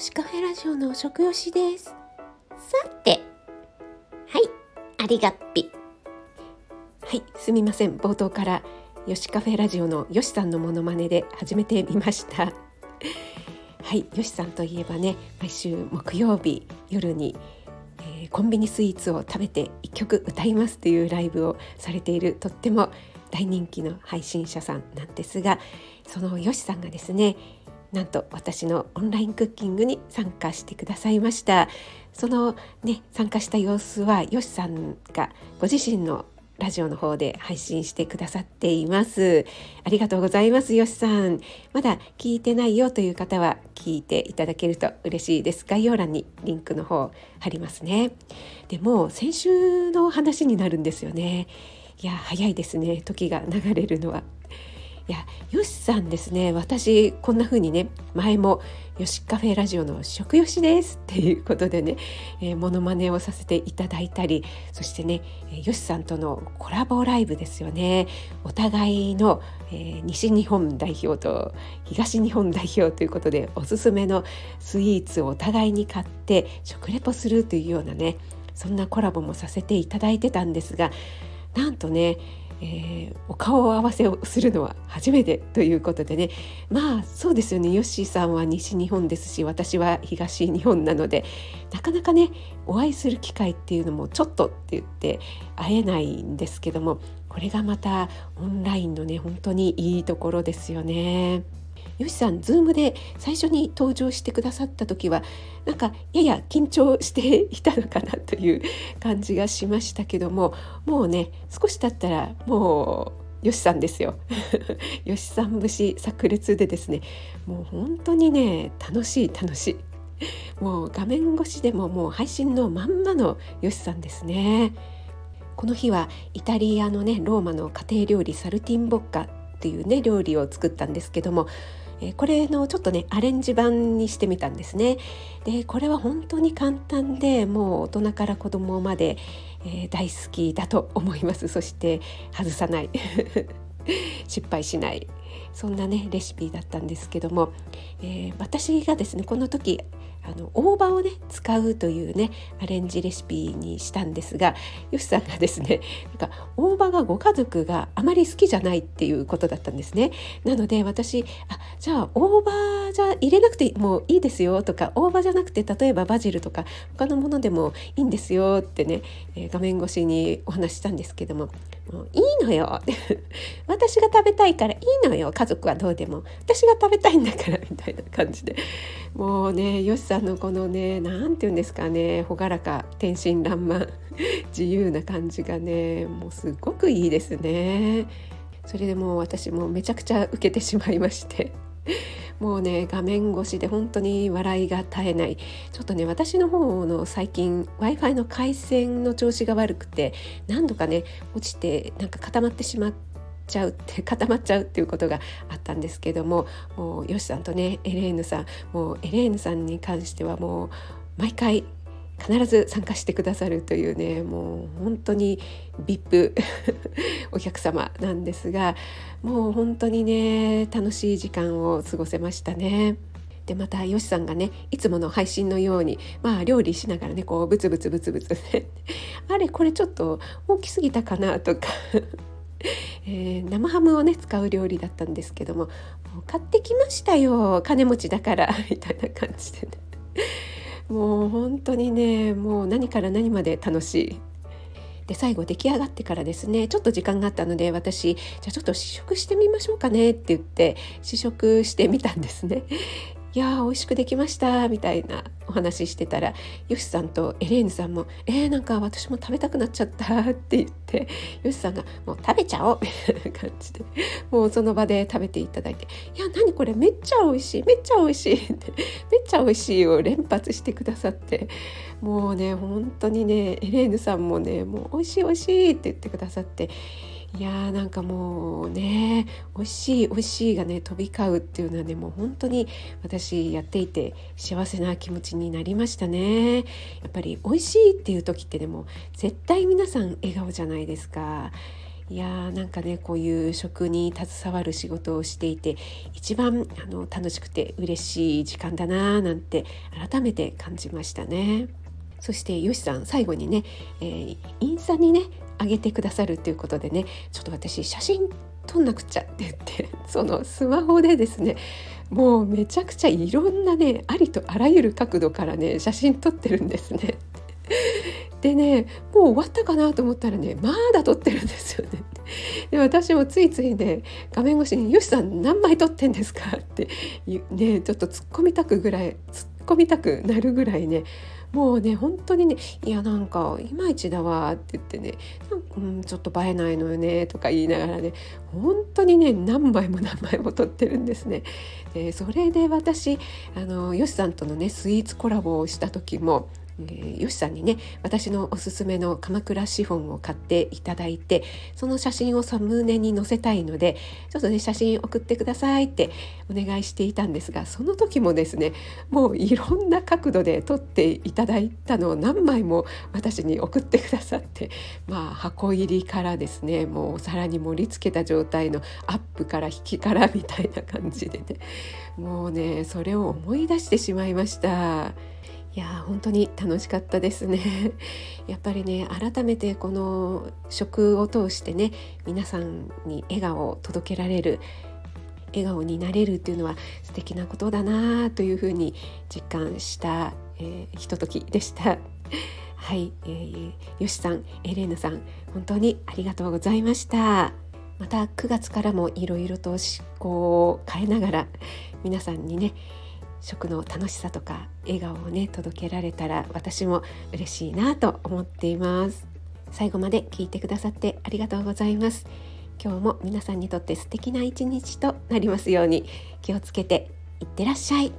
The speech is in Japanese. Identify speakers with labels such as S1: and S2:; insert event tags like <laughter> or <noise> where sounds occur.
S1: シカフェラジオの食よしです。さて、はい、ありがっぴ。はい、すみません。冒頭からヨシカフェラジオのヨシさんのモノマネで始めてみました。はい、ヨシさんといえばね、毎週木曜日夜に、えー、コンビニスイーツを食べて一曲歌いますというライブをされているとっても大人気の配信者さんなんですが、そのヨシさんがですね、なんと私のオンラインクッキングに参加してくださいました。そのね参加した様子はよしさんがご自身のラジオの方で配信してくださっています。ありがとうございます。よしさんまだ聞いてないよという方は聞いていただけると嬉しいです。概要欄にリンクの方貼りますね。でも先週の話になるんですよね。いや早いですね。時が流れるのは。いやよしさんですね。私こんな風にね前もよしカフェラジオの食よしですっていうことでね、えー、モノマネをさせていただいたりそしてねよしさんとのコラボライブですよね。お互いの、えー、西日本代表と東日本代表ということでおすすめのスイーツをお互いに買って食レポするというようなねそんなコラボもさせていただいてたんですがなんとねえー、お顔を合わせをするのは初めてということでねまあそうですよねヨッシーさんは西日本ですし私は東日本なのでなかなかねお会いする機会っていうのもちょっとって言って会えないんですけどもこれがまたオンラインのね本当にいいところですよね。よしさんズームで最初に登場してくださった時はなんかやや緊張していたのかなという感じがしましたけどももうね少し経ったらもうよしさんですよ。<laughs> よしさん節炸裂でですねもう本当にね楽しい楽しい。もう画面越しでももう配信のまんまのよしさんですね。この日はイタリアのねローマの家庭料理サルティンボッカっていうね料理を作ったんですけどもえこれのちょっとねアレンジ版にしてみたんですね。でこれは本当に簡単でもう大人から子供まで、えー、大好きだと思います。そして外さない。<laughs> 失敗しない。そんなねレシピだったんですけども、えー、私がですねこの時あの大葉をね使うというねアレンジレシピにしたんですがよしさんがですねなんか大葉がご家族があまり好きじゃないっていうことだったんですね。なので私あじゃあ大葉じゃ入れなくてもういいですよとか大葉じゃなくて例えばバジルとか他のものでもいいんですよってね、えー、画面越しにお話したんですけどももういいのよ。<laughs> 私が食べたいからいいのよ。家族はどうでも。私が食べたいんだからみたいな感じで。もうねよしさんのこのね何て言うんですかね。朗らか天真爛漫。<laughs> 自由な感じがねもうすごくいいですね。それでもう私もめちゃくちゃ受けてしまいまして。もうね画面越しで本当に笑いが絶えない。ちょっとね私の方の最近 w i f i の回線の調子が悪くて何度かね落ちてなんか固まってしまってちゃうって <laughs> 固まっちゃうっていうことがあったんですけどももうヨシさんとねエレーヌさんもうエレーヌさんに関してはもう毎回必ず参加してくださるというねもう本当に VIP <laughs> お客様なんですがもう本当にね楽しい時間を過ごせましたね。でまたよしさんがねいつもの配信のようにまあ料理しながらねこうブツブツブツブツね。<laughs> あれこれちょっと大きすぎたかなとか。<laughs> えー、生ハムをね使う料理だったんですけども「も買ってきましたよ。金持ちだから」みたいな感じでね。もう本当にねもう何から何まで楽しい。で最後出来上がってからですねちょっと時間があったので私じゃあちょっと試食してみましょうかねって言って試食してみたんですね。いやー美味しくできましたみたいなお話ししてたらよしさんとエレーヌさんも「えー、なんか私も食べたくなっちゃった」って言ってよしさんが「もう食べちゃおう」みたいな感じでもうその場で食べていただいて「いや何これめっちゃ美味しいめっちゃ美味しい」って「めっちゃ美味しい」を連発してくださってもうね本当にねエレーヌさんもね「もう美味しい美味しい」って言ってくださっていやーなんかもうね美味しい美味しいがね飛び交うっていうのはねもう本当に私やっていて幸せな気持ちになりましたねやっぱり美味しいっていう時ってでも絶対皆さん笑顔じゃないですかいやーなんかねこういう食に携わる仕事をしていて一番あの楽しくて嬉しい時間だなーなんて改めて感じましたね。そしてよしさん最後にね、えー、インスタにね上げてくださるということでねちょっと私写真撮んなくちゃって言って <laughs> そのスマホでですねもうめちゃくちゃいろんなねありとあらゆる角度からね写真撮ってるんですね。<laughs> でねもう終わったかなと思ったらねまだ撮ってるんですよね。で私もついついね画面越しに「よしさん何枚撮ってんですか?」ってねちょっと突っ込みたくぐらい突っ込みたくなるぐらいねもうね本当にね「いやなんかいまいちだわ」って言ってね「うん、ちょっと映えないのよね」とか言いながらね本当にね何枚も何枚も撮ってるんですね。でそれで私あのよしさんとのねスイーツコラボをした時もえ、よしさんにね私のおすすめの鎌倉シフォンを買っていただいてその写真をサムネに載せたいのでちょっとね写真送ってくださいってお願いしていたんですがその時もですねもういろんな角度で撮っていただいたのを何枚も私に送ってくださってまあ箱入りからですねもうお皿に盛り付けた状態のアップから引きからみたいな感じでねもうねそれを思い出してしまいました。いや本当に楽しかったですね <laughs> やっぱりね改めてこの食を通してね皆さんに笑顔を届けられる笑顔になれるっていうのは素敵なことだなというふうに実感した、えー、ひとときでした。<laughs> はい、えー、よしさん、エレーヌさん、本当にありがとうございました。また9月からもいろいろと思考を変えながら皆さんにね食の楽しさとか笑顔をね届けられたら私も嬉しいなと思っています。最後まで聞いてくださってありがとうございます。今日も皆さんにとって素敵な一日となりますように気をつけていってらっしゃい。